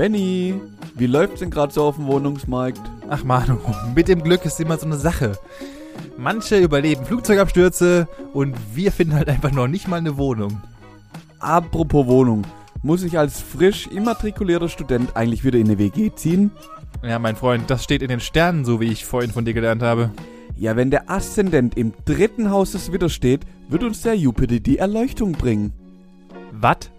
Benny, wie läuft's denn gerade so auf dem Wohnungsmarkt? Ach Manu, mit dem Glück ist immer so eine Sache. Manche überleben Flugzeugabstürze und wir finden halt einfach noch nicht mal eine Wohnung. Apropos Wohnung, muss ich als frisch immatrikulierter Student eigentlich wieder in eine WG ziehen? Ja, mein Freund, das steht in den Sternen, so wie ich vorhin von dir gelernt habe. Ja, wenn der Aszendent im dritten Haus des Widders steht, wird uns der Jupiter die Erleuchtung bringen. Was?